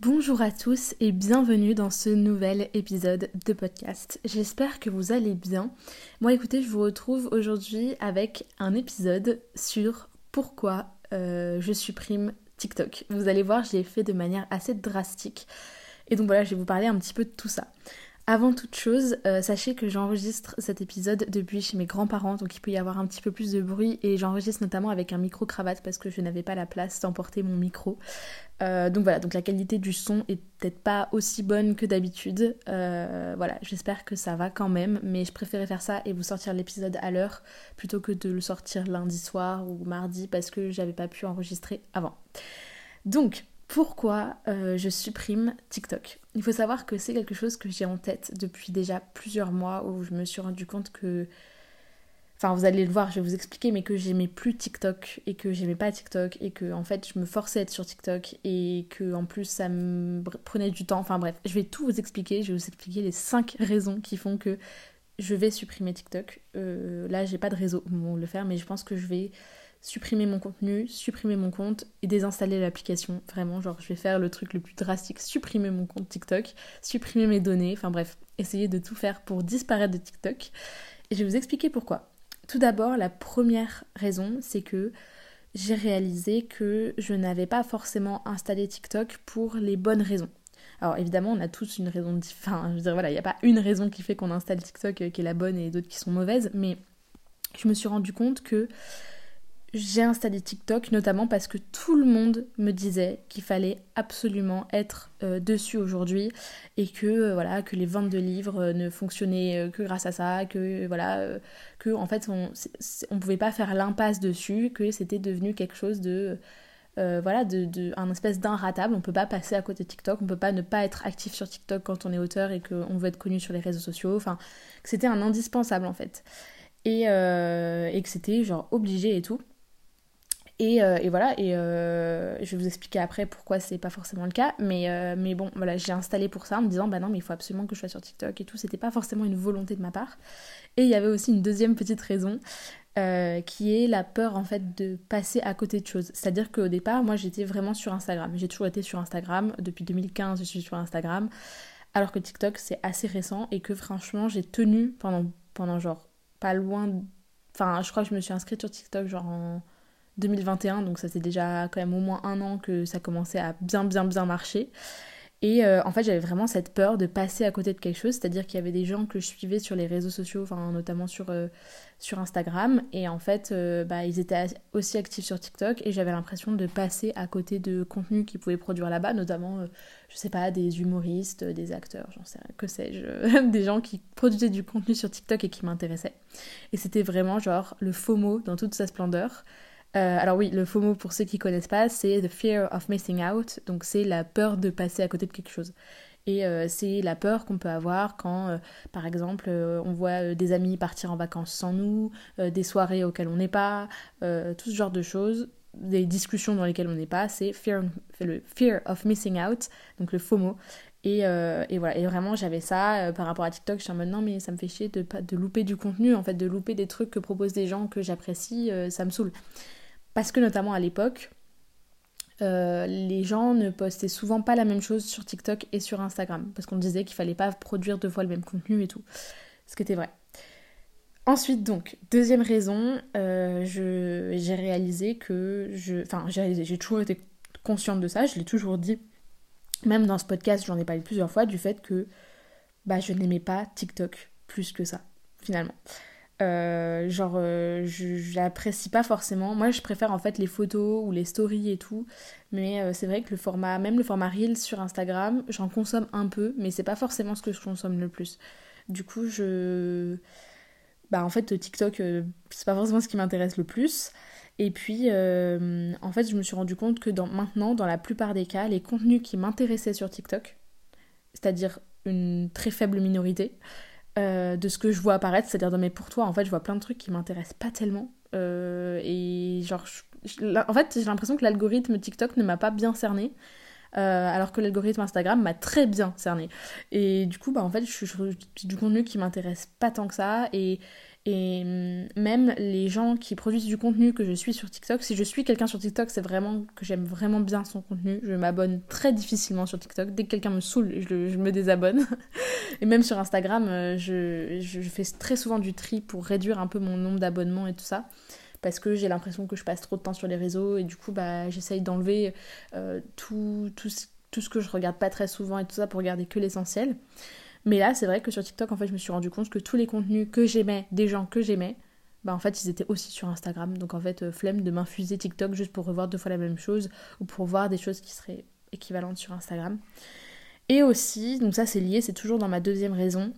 Bonjour à tous et bienvenue dans ce nouvel épisode de podcast. J'espère que vous allez bien. Moi écoutez, je vous retrouve aujourd'hui avec un épisode sur pourquoi euh, je supprime TikTok. Vous allez voir, je l'ai fait de manière assez drastique. Et donc voilà, je vais vous parler un petit peu de tout ça. Avant toute chose, euh, sachez que j'enregistre cet épisode depuis chez mes grands-parents, donc il peut y avoir un petit peu plus de bruit et j'enregistre notamment avec un micro-cravate parce que je n'avais pas la place d'emporter mon micro. Euh, donc voilà, donc la qualité du son est peut-être pas aussi bonne que d'habitude. Euh, voilà, j'espère que ça va quand même, mais je préférais faire ça et vous sortir l'épisode à l'heure plutôt que de le sortir lundi soir ou mardi parce que j'avais pas pu enregistrer avant. Donc, pourquoi euh, je supprime TikTok. Il faut savoir que c'est quelque chose que j'ai en tête depuis déjà plusieurs mois où je me suis rendu compte que. Enfin, vous allez le voir, je vais vous expliquer, mais que j'aimais plus TikTok et que j'aimais pas TikTok et que en fait je me forçais à être sur TikTok et que en plus ça me prenait du temps. Enfin bref, je vais tout vous expliquer. Je vais vous expliquer les 5 raisons qui font que je vais supprimer TikTok. Euh, là, j'ai pas de réseau pour le faire, mais je pense que je vais supprimer mon contenu, supprimer mon compte et désinstaller l'application. Vraiment, genre, je vais faire le truc le plus drastique, supprimer mon compte TikTok, supprimer mes données, enfin bref, essayer de tout faire pour disparaître de TikTok. Et je vais vous expliquer pourquoi. Tout d'abord, la première raison, c'est que j'ai réalisé que je n'avais pas forcément installé TikTok pour les bonnes raisons. Alors évidemment, on a tous une raison Enfin, je veux dire, voilà, il n'y a pas une raison qui fait qu'on installe TikTok qui est la bonne et d'autres qui sont mauvaises, mais je me suis rendu compte que j'ai installé TikTok notamment parce que tout le monde me disait qu'il fallait absolument être euh, dessus aujourd'hui et que euh, voilà que les ventes de livres euh, ne fonctionnaient que grâce à ça, que voilà que en fait on on pouvait pas faire l'impasse dessus, que c'était devenu quelque chose de voilà, de, un espèce d'inratable. On peut pas passer à côté de TikTok, on peut pas ne pas être actif sur TikTok quand on est auteur et qu'on veut être connu sur les réseaux sociaux. Enfin, que c'était un indispensable en fait. Et, et que c'était genre obligé et tout. Euh, et, voilà, et euh, je vais vous expliquer après pourquoi c'est pas forcément le cas, mais, euh, mais bon, voilà, j'ai installé pour ça en me disant, bah non, mais il faut absolument que je sois sur TikTok et tout, c'était pas forcément une volonté de ma part. Et il y avait aussi une deuxième petite raison, qui est la peur en fait de passer à côté de choses. C'est-à-dire qu'au départ, moi j'étais vraiment sur Instagram, j'ai toujours été sur Instagram, depuis 2015 je suis sur Instagram, alors que TikTok c'est assez récent et que franchement j'ai tenu pendant, pendant genre pas loin, enfin je crois que je me suis inscrite sur TikTok genre en 2021, donc ça c'est déjà quand même au moins un an que ça commençait à bien bien bien marcher. Et euh, en fait, j'avais vraiment cette peur de passer à côté de quelque chose, c'est-à-dire qu'il y avait des gens que je suivais sur les réseaux sociaux, enfin notamment sur, euh, sur Instagram, et en fait, euh, bah, ils étaient aussi actifs sur TikTok, et j'avais l'impression de passer à côté de contenus qu'ils pouvaient produire là-bas, notamment, je sais pas, des humoristes, des acteurs, j'en sais rien, que sais-je, des gens qui produisaient du contenu sur TikTok et qui m'intéressaient. Et c'était vraiment genre le FOMO dans toute sa splendeur. Euh, alors oui, le FOMO, pour ceux qui connaissent pas, c'est the fear of missing out, donc c'est la peur de passer à côté de quelque chose. Et euh, c'est la peur qu'on peut avoir quand, euh, par exemple, on voit des amis partir en vacances sans nous, des soirées auxquelles on n'est pas, tout ce genre de choses, des discussions dans lesquelles on n'est pas, c'est le fear of missing out, donc le FOMO. Et, et voilà, et vraiment j'avais ça par rapport à TikTok, je suis en mode non mais ça me fait chier de, de louper du contenu, en fait de louper des trucs que proposent des gens que j'apprécie, ça me saoule. Parce que notamment à l'époque, euh, les gens ne postaient souvent pas la même chose sur TikTok et sur Instagram. Parce qu'on disait qu'il fallait pas produire deux fois le même contenu et tout. Ce qui était vrai. Ensuite, donc, deuxième raison, euh, j'ai réalisé que je. Enfin, j'ai toujours été consciente de ça, je l'ai toujours dit. Même dans ce podcast, j'en ai parlé plusieurs fois, du fait que bah, je n'aimais pas TikTok plus que ça, finalement. Euh, genre, euh, je, l'apprécie pas forcément. Moi, je préfère en fait les photos ou les stories et tout. Mais euh, c'est vrai que le format, même le format Reel sur Instagram, j'en consomme un peu, mais c'est pas forcément ce que je consomme le plus. Du coup, je. Bah, en fait, TikTok, c'est pas forcément ce qui m'intéresse le plus. Et puis, en fait, je me suis rendu compte que maintenant, dans la plupart des cas, les contenus qui m'intéressaient sur TikTok, c'est-à-dire une très faible minorité, de ce que je vois apparaître, c'est-à-dire dans mes pour toi, en fait, je vois plein de trucs qui m'intéressent pas tellement. et genre, en fait, j'ai l'impression que l'algorithme TikTok ne m'a pas bien cerné. Euh, alors que l'algorithme Instagram m'a très bien cerné. Et du coup, bah, en fait, je suis du contenu qui m'intéresse pas tant que ça. Et, et hum, même les gens qui produisent du contenu que je suis sur TikTok, si je suis quelqu'un sur TikTok, c'est vraiment que j'aime vraiment bien son contenu. Je m'abonne très difficilement sur TikTok. Dès que quelqu'un me saoule, je, me désabonne. et même sur Instagram, euh, je, fais très souvent du tri pour réduire un peu mon nombre d'abonnements et tout ça parce que j'ai l'impression que je passe trop de temps sur les réseaux et du coup bah j'essaye d'enlever euh, tout, ce que je regarde pas très souvent et tout ça pour regarder que l'essentiel. Mais là c'est vrai que sur TikTok en fait je me suis rendu compte que tous les contenus que j'aimais, des gens que j'aimais, bah en fait ils étaient aussi sur Instagram. Donc en fait euh, flemme de m'infuser TikTok juste pour revoir deux fois la même chose ou pour voir des choses qui seraient équivalentes sur Instagram. Et aussi, donc ça c'est lié, c'est toujours dans ma deuxième raison,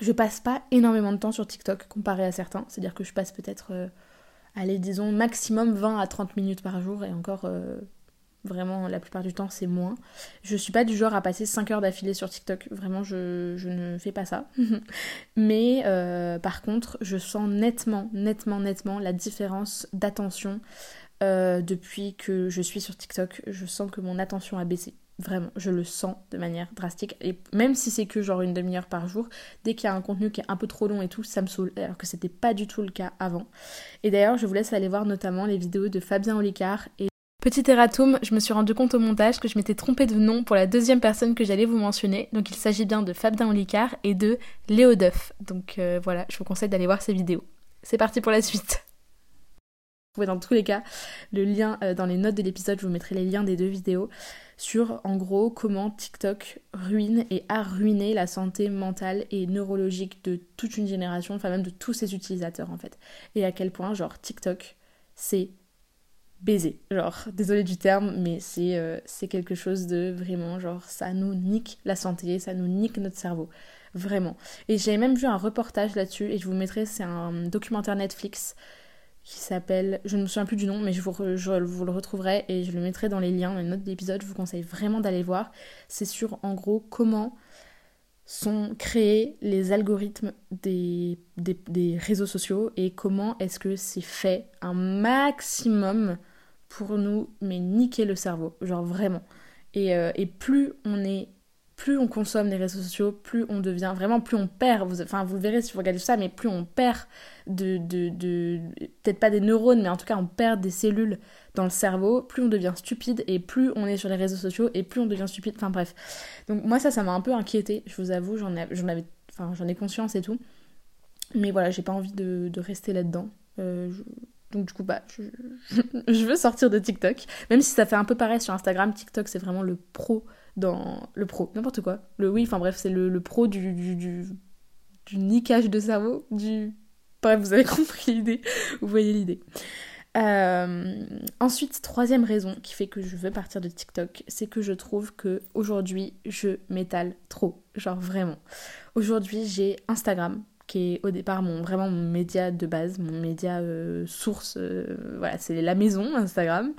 je passe pas énormément de temps sur TikTok comparé à certains. C'est-à-dire que je passe peut-être euh, allez, disons maximum 20 à 30 minutes par jour, et encore, euh, vraiment, la plupart du temps, c'est moins. Je suis pas du genre à passer 5 heures d'affilée sur TikTok, vraiment, je, ne fais pas ça. Mais euh, par contre, je sens nettement, nettement, nettement la différence d'attention euh, depuis que je suis sur TikTok. Je sens que mon attention a baissé. Vraiment, je le sens de manière drastique. Et même si c'est que genre une demi-heure par jour, dès qu'il y a un contenu qui est un peu trop long et tout, ça me saoule. Alors que c'était pas du tout le cas avant. Et d'ailleurs, je vous laisse aller voir notamment les vidéos de Fabien Olicard Petit erratum, je me suis rendu compte au montage que je m'étais trompée de nom pour la deuxième personne que j'allais vous mentionner. Donc il s'agit bien de Fabien Olicard et de Léo Duff. Donc euh, voilà, je vous conseille d'aller voir ces vidéos. C'est parti pour la suite. Dans tous les cas le lien euh, dans les notes de l'épisode, je vous mettrai les liens des deux vidéos sur en gros comment TikTok ruine et a ruiné la santé mentale et neurologique de toute une génération, enfin même de tous ses utilisateurs en fait. Et à quel point genre TikTok c'est baiser. Genre, désolé du terme, mais c'est euh, c'est quelque chose de vraiment, genre, ça nous nique la santé, ça nous nique notre cerveau. Vraiment. Et j'ai même vu un reportage là-dessus, et je vous mettrai, c'est un documentaire Netflix qui s'appelle, je ne me souviens plus du nom, mais je vous, le retrouverai et je le mettrai dans les liens, dans les notes d'épisode. Je vous conseille vraiment d'aller voir. C'est sur, en gros, comment sont créés les algorithmes des, des, réseaux sociaux et comment est-ce que c'est fait un maximum pour nous, mais niquer le cerveau, genre vraiment. Et, euh, et plus on est plus on consomme les réseaux sociaux, plus on devient vraiment, plus on perd, vous, enfin vous le verrez si vous regardez ça, mais plus on perd de, de, de peut-être pas des neurones, mais en tout cas on perd des cellules dans le cerveau, plus on devient stupide et plus on est sur les réseaux sociaux et plus on devient stupide, enfin bref. Donc moi ça, ça m'a un peu inquiété, je vous avoue, j'en avais, enfin j'en ai conscience et tout, mais voilà, j'ai pas envie de, de rester là-dedans. Euh, donc du coup, bah, je, veux sortir de TikTok, même si ça fait un peu pareil sur Instagram. TikTok, c'est vraiment le pro dans le pro, n'importe quoi. Le oui, enfin bref, c'est le, pro du, du, du, du, niquage de cerveau, du... Bref, vous avez compris l'idée, vous voyez l'idée. Euh, ensuite, troisième raison qui fait que je veux partir de TikTok, c'est que je trouve que aujourd'hui je m'étale trop, genre vraiment. Aujourd'hui, j'ai Instagram qui est au départ mon vraiment mon média de base, mon média euh, source, euh, voilà, c'est la maison Instagram.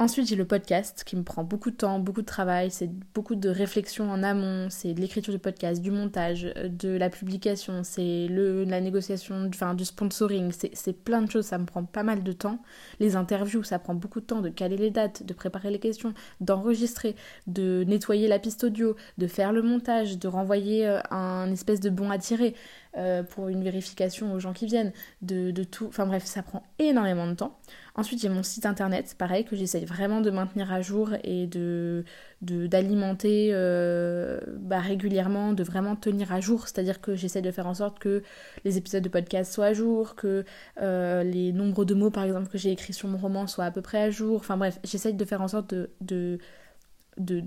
Ensuite, j'ai le podcast qui me prend beaucoup de temps, beaucoup de travail, c'est beaucoup de réflexion en amont, c'est de l'écriture du podcast, du montage, euh, de la publication, c'est la négociation, enfin du sponsoring, c'est plein de choses, ça me prend pas mal de temps. Les interviews, ça prend beaucoup de temps de caler les dates, de préparer les questions, d'enregistrer, de nettoyer la piste audio, de faire le montage, de renvoyer un espèce de bon à tirer. Euh, pour une vérification aux gens qui viennent, de, de tout. Enfin bref, ça prend énormément de temps. Ensuite, j'ai mon site internet, pareil, que j'essaye vraiment de maintenir à jour et de d'alimenter euh, bah, régulièrement, de vraiment tenir à jour. C'est-à-dire que j'essaie de faire en sorte que les épisodes de podcast soient à jour, que euh, les nombres de mots, par exemple, que j'ai écrits sur mon roman soient à peu près à jour. Enfin bref, j'essaye de faire en sorte de de,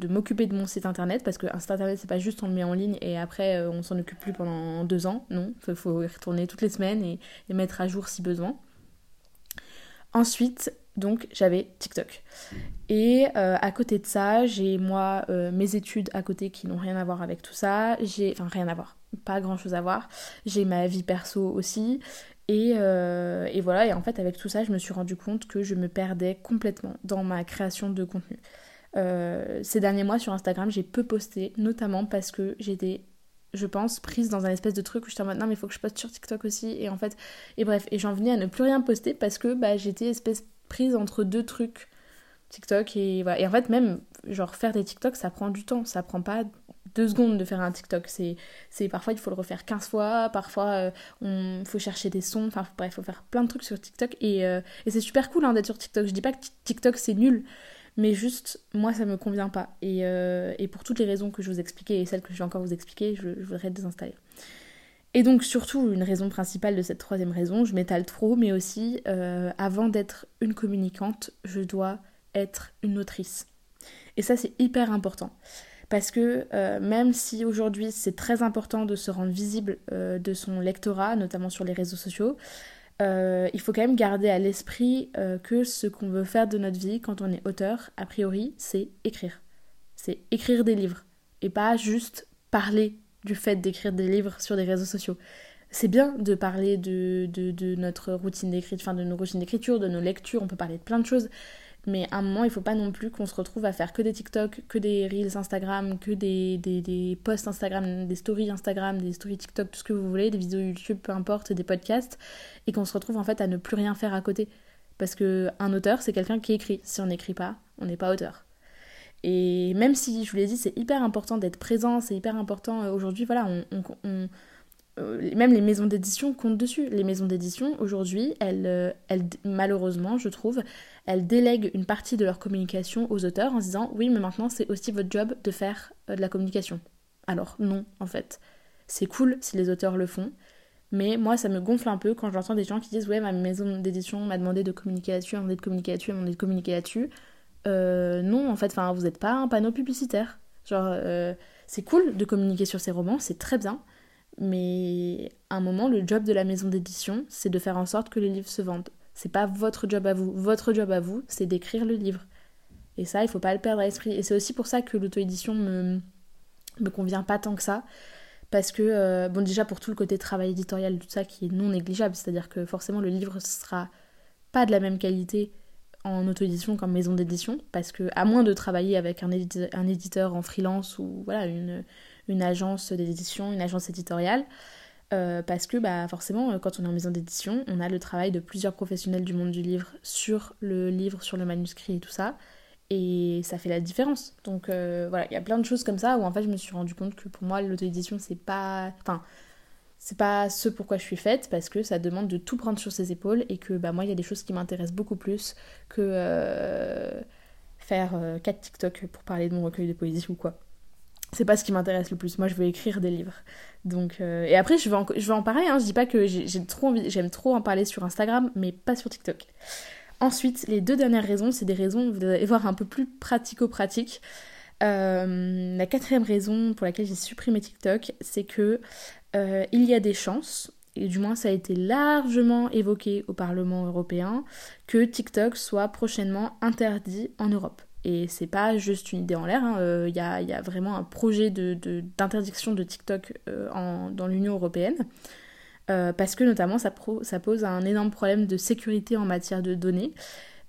m'occuper de mon site internet parce que un site internet c'est pas juste on le met en ligne et après euh, on s'en occupe plus pendant deux ans, non, il faut y retourner toutes les semaines et, mettre à jour si besoin. Ensuite, donc j'avais TikTok. Et euh, à côté de ça, j'ai moi euh, mes études à côté qui n'ont rien à voir avec tout ça. J'ai, enfin rien à voir. pas grand chose à voir. J'ai ma vie perso aussi. Et, et, voilà, et en fait avec tout ça, je me suis rendu compte que je me perdais complètement dans ma création de contenu. Euh, ces derniers mois sur Instagram, j'ai peu posté, notamment parce que j'étais, je pense, prise dans un espèce de truc où j'étais en mode non mais il faut que je poste sur TikTok aussi. Et en fait, et bref, et j'en venais à ne plus rien poster parce que bah, j'étais espèce prise entre deux trucs. TikTok et voilà. Et en fait, même, genre, faire des TikTok, ça prend du temps. Ça prend pas deux secondes de faire un TikTok. C'est, c'est parfois il faut le refaire 15 fois, parfois euh, on faut chercher des sons, enfin bref, il faut faire plein de trucs sur TikTok et, euh, et c'est super cool hein, d'être sur TikTok. Je dis pas que TikTok c'est nul, mais juste moi ça me convient pas. Et, euh, et, pour toutes les raisons que je vous expliquais et celles que je vais encore vous expliquer, je, je voudrais désinstaller. Et donc surtout une raison principale de cette troisième raison, je m'étale trop, mais aussi avant d'être une communicante, je dois être une autrice. Et ça c'est hyper important. Parce que euh, même si aujourd'hui c'est très important de se rendre visible euh, de son lectorat, notamment sur les réseaux sociaux, euh, il faut quand même garder à l'esprit que ce qu'on veut faire de notre vie quand on est auteur, a priori, c'est écrire. C'est écrire des livres. Et pas juste parler du fait d'écrire des livres sur les réseaux sociaux. C'est bien de parler de, de, de notre routine d'écriture, enfin de nos routines d'écriture, de nos lectures, on peut parler de plein de choses, mais à un moment, il faut pas non plus qu'on se retrouve à faire que des TikTok, que des Reels Instagram, que des, des, posts Instagram, des stories Instagram, des stories TikTok, tout ce que vous voulez, des vidéos YouTube, peu importe, des podcasts, et qu'on se retrouve en fait à ne plus rien faire à côté. Parce que un auteur, c'est quelqu'un qui écrit. Si on n'écrit pas, on n'est pas auteur. Et même si, je vous l'ai dit, c'est hyper important d'être présent, c'est hyper important euh, aujourd'hui, voilà, on, même les maisons d'édition comptent dessus. Les maisons d'édition, aujourd'hui, elles, euh, elles, malheureusement, je trouve, elles délèguent une partie de leur communication aux auteurs en disant oui, mais maintenant c'est aussi votre job de faire euh, de la communication. Alors non, en fait. C'est cool si les auteurs le font, mais moi ça me gonfle un peu quand j'entends des gens qui disent ouais, ma maison d'édition m'a demandé de communiquer là-dessus, m'a demandé de communiquer là-dessus, m'a demandé de communiquer là-dessus. non, en fait, vous n'êtes pas un panneau publicitaire. Genre, c'est cool de communiquer sur ces romans, c'est très bien, mais à un moment, le job de la maison d'édition, c'est de faire en sorte que les livres se vendent. C'est pas votre job à vous. Votre job à vous, c'est d'écrire le livre. Et ça, il faut pas le perdre à l'esprit. Et c'est aussi pour ça que l'auto-édition me, me convient pas tant que ça. Parce que, euh, bon, déjà pour tout le côté travail éditorial, tout ça qui est non négligeable, c'est-à-dire que forcément le livre sera pas de la même qualité en auto-édition qu'en maison d'édition, parce que, à moins de travailler avec un, un éditeur en freelance ou voilà, une, une agence d'édition, une agence éditoriale. Euh, parce que bah, forcément, euh, quand on est en maison d'édition, on a le travail de plusieurs professionnels du monde du livre sur le livre, sur le manuscrit et tout ça. Et ça fait la différence. Donc euh, voilà, il y a plein de choses comme ça où en fait je me suis rendu compte que pour moi l'auto-édition c'est pas. Enfin, c'est pas ce pourquoi je suis faite parce que ça demande de tout prendre sur ses épaules et que bah, moi il y a des choses qui m'intéressent beaucoup plus que faire 4 TikTok pour parler de mon recueil de poésie ou quoi c'est pas ce qui m'intéresse le plus. Moi, je veux écrire des livres. Donc, euh, et après, je vais en, parler. Hein. Je dis pas que j'ai trop envie, j'aime trop en parler sur Instagram, mais pas sur TikTok. Ensuite, les deux dernières raisons, c'est des raisons, vous allez voir, un peu plus pratico-pratiques. Euh, la quatrième raison pour laquelle j'ai supprimé TikTok, c'est que euh, il y a des chances, et du moins ça a été largement évoqué au Parlement européen, que TikTok soit prochainement interdit en Europe. Et c'est pas juste une idée en l'air, il hein. euh, y, a, vraiment un projet d'interdiction de, de, TikTok euh, en, dans l'Union européenne, euh, parce que notamment ça, pose un énorme problème de sécurité en matière de données.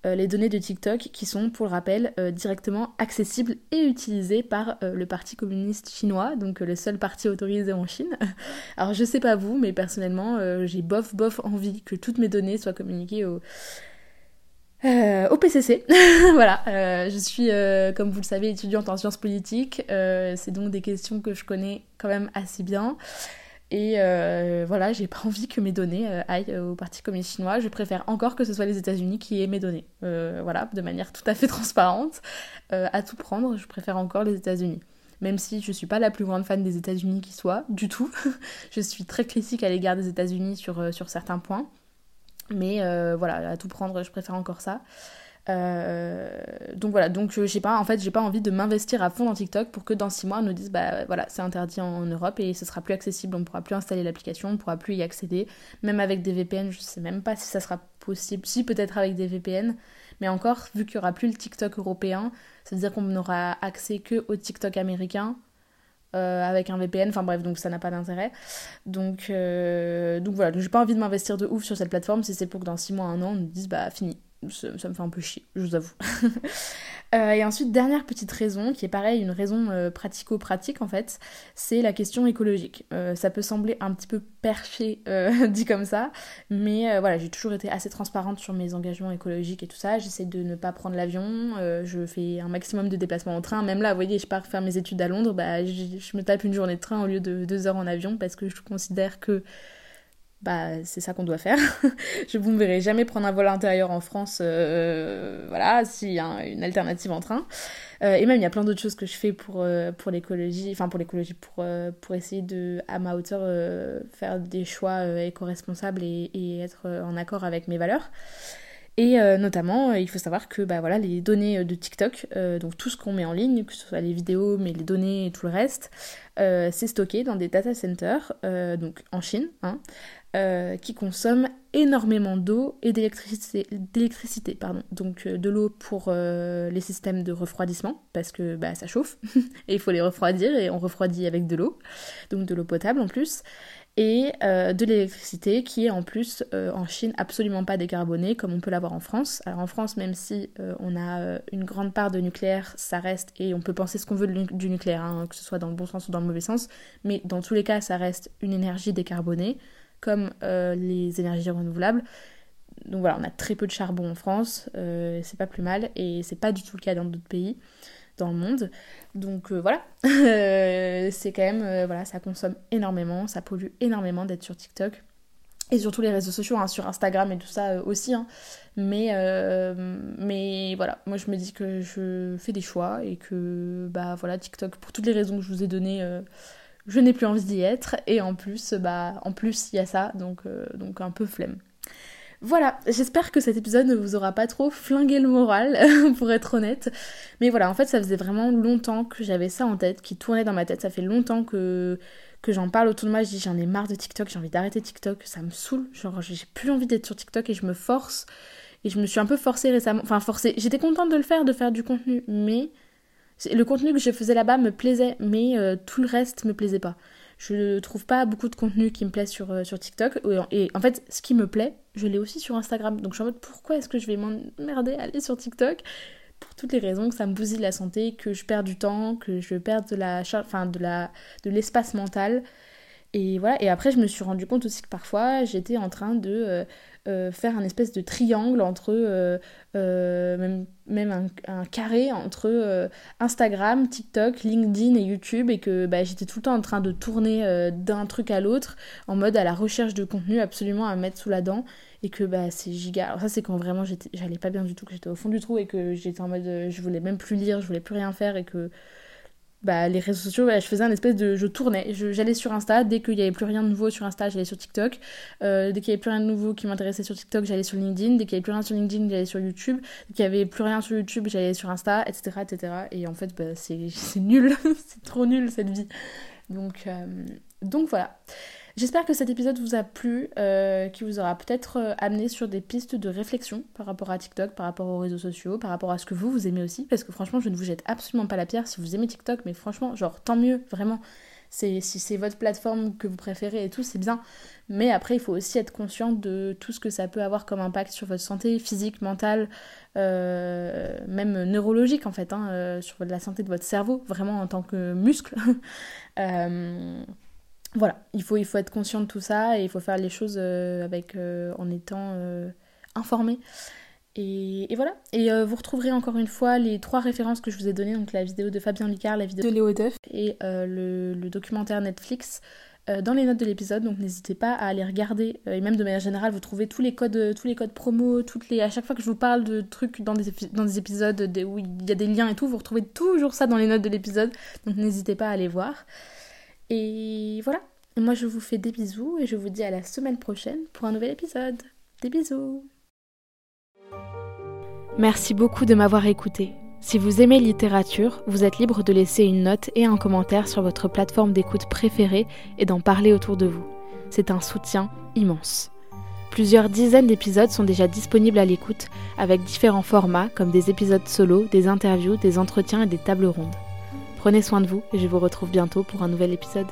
les données de TikTok qui sont, pour le rappel, directement accessibles et utilisées par le Parti communiste chinois, donc le seul parti autorisé en Chine. Alors je sais pas vous, mais personnellement, j'ai bof bof envie que toutes mes données soient communiquées au euh, au PCC. voilà, euh, je suis, euh, comme vous le savez, étudiante en sciences politiques. c'est donc des questions que je connais quand même assez bien. Et voilà, j'ai pas envie que mes données aillent au Parti communiste chinois. Je préfère encore que ce soit les États-Unis qui aient mes données. voilà, de manière tout à fait transparente. à tout prendre, je préfère encore les États-Unis. Même si je suis pas la plus grande fan des États-Unis qui soit, du tout. je suis très critique à l'égard des États-Unis sur, sur certains points. Mais euh, voilà, à tout prendre, je préfère encore ça. Euh, donc voilà, donc euh, j'ai pas, en fait, j'ai pas envie de m'investir à fond dans TikTok pour que dans 6 mois on nous dise bah voilà, c'est interdit en, Europe et ce sera plus accessible, on pourra plus installer l'application, on pourra plus y accéder, même avec des VPN, je sais même pas si ça sera possible, si peut-être avec des VPN, mais encore vu qu'il y aura plus le TikTok européen, ça veut dire qu'on n'aura accès que au TikTok américain. Avec un VPN. Enfin bref, donc ça n'a pas d'intérêt. Donc, donc voilà, j'ai pas envie de m'investir de ouf sur cette plateforme si c'est pour que dans 6 mois, 1 an, on me dise bah fini ça, me fait un peu chier, je vous avoue. Euh, et ensuite, dernière petite raison, qui est pareil, une raison euh, pratico-pratique en fait, c'est la question écologique. Euh, ça peut sembler un petit peu perché dit comme ça, mais voilà, j'ai toujours été assez transparente sur mes engagements écologiques et tout ça. J'essaie de ne pas prendre l'avion, je fais un maximum de déplacements en train. Même là, vous voyez, je pars faire mes études à Londres, bah, je, je me tape une journée de train au lieu de deux heures en avion parce que je considère que bah c'est ça qu'on doit faire. je vous ne verrai jamais prendre un vol intérieur en France, euh, voilà, s'il y a une alternative en train. Euh, et même il y a plein d'autres choses que je fais pour, euh, l'écologie, enfin pour l'écologie, pour, pour essayer de, à ma hauteur, faire des choix éco-responsables et, et, être en accord avec mes valeurs. Et notamment, il faut savoir que bah, voilà, les données de TikTok, donc tout ce qu'on met en ligne, que ce soit les vidéos, mais les données et tout le reste, c'est stocké dans des data centers, donc en Chine, hein, euh, qui consomme énormément d'eau et d'électricité. pardon. Donc euh, de l'eau pour euh, les systèmes de refroidissement, parce que bah, ça chauffe, et il faut les refroidir, et on refroidit avec de l'eau, donc de l'eau potable en plus, et de l'électricité qui est en plus en Chine absolument pas décarbonée comme on peut l'avoir en France. Alors en France, même si on a une grande part de nucléaire, ça reste, et on peut penser ce qu'on veut du nucléaire, hein, que ce soit dans le bon sens ou dans le mauvais sens, mais dans tous les cas, ça reste une énergie décarbonée comme euh, les énergies renouvelables. Donc voilà, on a très peu de charbon en France, euh, c'est pas plus mal, et c'est pas du tout le cas dans d'autres pays dans le monde. Donc euh, voilà, c'est quand même, voilà, ça consomme énormément, ça pollue énormément d'être sur TikTok. Et sur tous les réseaux sociaux, hein, sur Instagram et tout ça aussi. Hein. Mais, mais voilà, moi je me dis que je fais des choix et que bah voilà, TikTok, pour toutes les raisons que je vous ai données je n'ai plus envie d'y être et en plus bah en plus il y a ça donc euh, donc un peu flemme. Voilà, j'espère que cet épisode ne vous aura pas trop flingué le moral, pour être honnête. Mais voilà, en fait, ça faisait vraiment longtemps que j'avais ça en tête, qui tournait dans ma tête. Ça fait longtemps que, que j'en parle autour de moi. Je dis j'en ai marre de TikTok, j'ai envie d'arrêter TikTok, ça me saoule. Genre, j'ai plus envie d'être sur TikTok et je me force. Et je me suis un peu forcée récemment. Enfin, forcée. J'étais contente de le faire, de faire du contenu, mais le contenu que je faisais là-bas me plaisait, mais euh, tout le reste me plaisait pas. Je trouve pas beaucoup de contenu qui me plaît sur, euh, sur TikTok. Et en fait, ce qui me plaît, je l'ai aussi sur Instagram. Donc je suis en mode pourquoi est-ce que je vais m'emmerder à aller sur TikTok? Pour toutes les raisons que ça me bousille la santé, que je perds du temps, que je perds de la enfin de la de l'espace mental. Et voilà, et après je me suis rendu compte aussi que parfois j'étais en train de euh, faire un espèce de triangle entre, euh, euh, même, même un, carré entre Instagram, TikTok, LinkedIn et YouTube et que bah, j'étais tout le temps en train de tourner d'un truc à l'autre en mode à la recherche de contenu absolument à mettre sous la dent et que bah c'est giga. Alors ça c'est quand vraiment j'allais pas bien du tout, que j'étais au fond du trou et que j'étais en mode je voulais même plus lire, je voulais plus rien faire et que bah, les réseaux sociaux, je faisais un espèce de. Je tournais. J'allais sur Insta. Dès qu'il n'y avait plus rien de nouveau sur Insta, j'allais sur TikTok. Euh, dès qu'il n'y avait plus rien de nouveau qui m'intéressait sur TikTok, j'allais sur LinkedIn. Dès qu'il n'y avait plus rien sur LinkedIn, j'allais sur YouTube. Dès qu'il n'y avait plus rien sur YouTube, j'allais sur Insta, etc. etc. Et en fait, bah, c'est nul. c'est trop nul cette vie. Donc, euh, donc voilà. J'espère que cet épisode vous a plu, euh, qui vous aura peut-être euh, amené sur des pistes de réflexion par rapport à TikTok, par rapport aux réseaux sociaux, par rapport à ce que vous, vous aimez aussi, parce que franchement, je ne vous jette absolument pas la pierre si vous aimez TikTok, mais franchement, genre, tant mieux, vraiment. Si c'est votre plateforme que vous préférez et tout, c'est bien. Mais après, il faut aussi être conscient de tout ce que ça peut avoir comme impact sur votre santé physique, mentale, euh, même neurologique en fait, hein, sur la santé de votre cerveau, vraiment en tant que muscle. voilà, il faut, il faut être conscient de tout ça et il faut faire les choses euh, avec, euh, en étant euh, informé. Et, voilà. Et vous retrouverez encore une fois les trois références que je vous ai données, donc la vidéo de Fabien Licard, la vidéo de Léo Duff et le, documentaire Netflix dans les notes de l'épisode. Donc n'hésitez pas à aller regarder. et même de manière générale, vous trouvez tous les codes, tous les codes promo, toutes les, à chaque fois que je vous parle de trucs dans des, dans des épisodes où il y a des liens et tout, vous retrouvez toujours ça dans les notes de l'épisode. Donc n'hésitez pas à aller voir. Et voilà. moi je vous fais des bisous et je vous dis à la semaine prochaine pour un nouvel épisode. Des bisous. Merci beaucoup de m'avoir écouté. Si vous aimez littérature, vous êtes libre de laisser une note et un commentaire sur votre plateforme d'écoute préférée et d'en parler autour de vous. C'est un soutien immense. Plusieurs dizaines d'épisodes sont déjà disponibles à l'écoute avec différents formats comme des épisodes solo, des interviews, des entretiens et des tables rondes. Prenez soin de vous et je vous retrouve bientôt pour un nouvel épisode.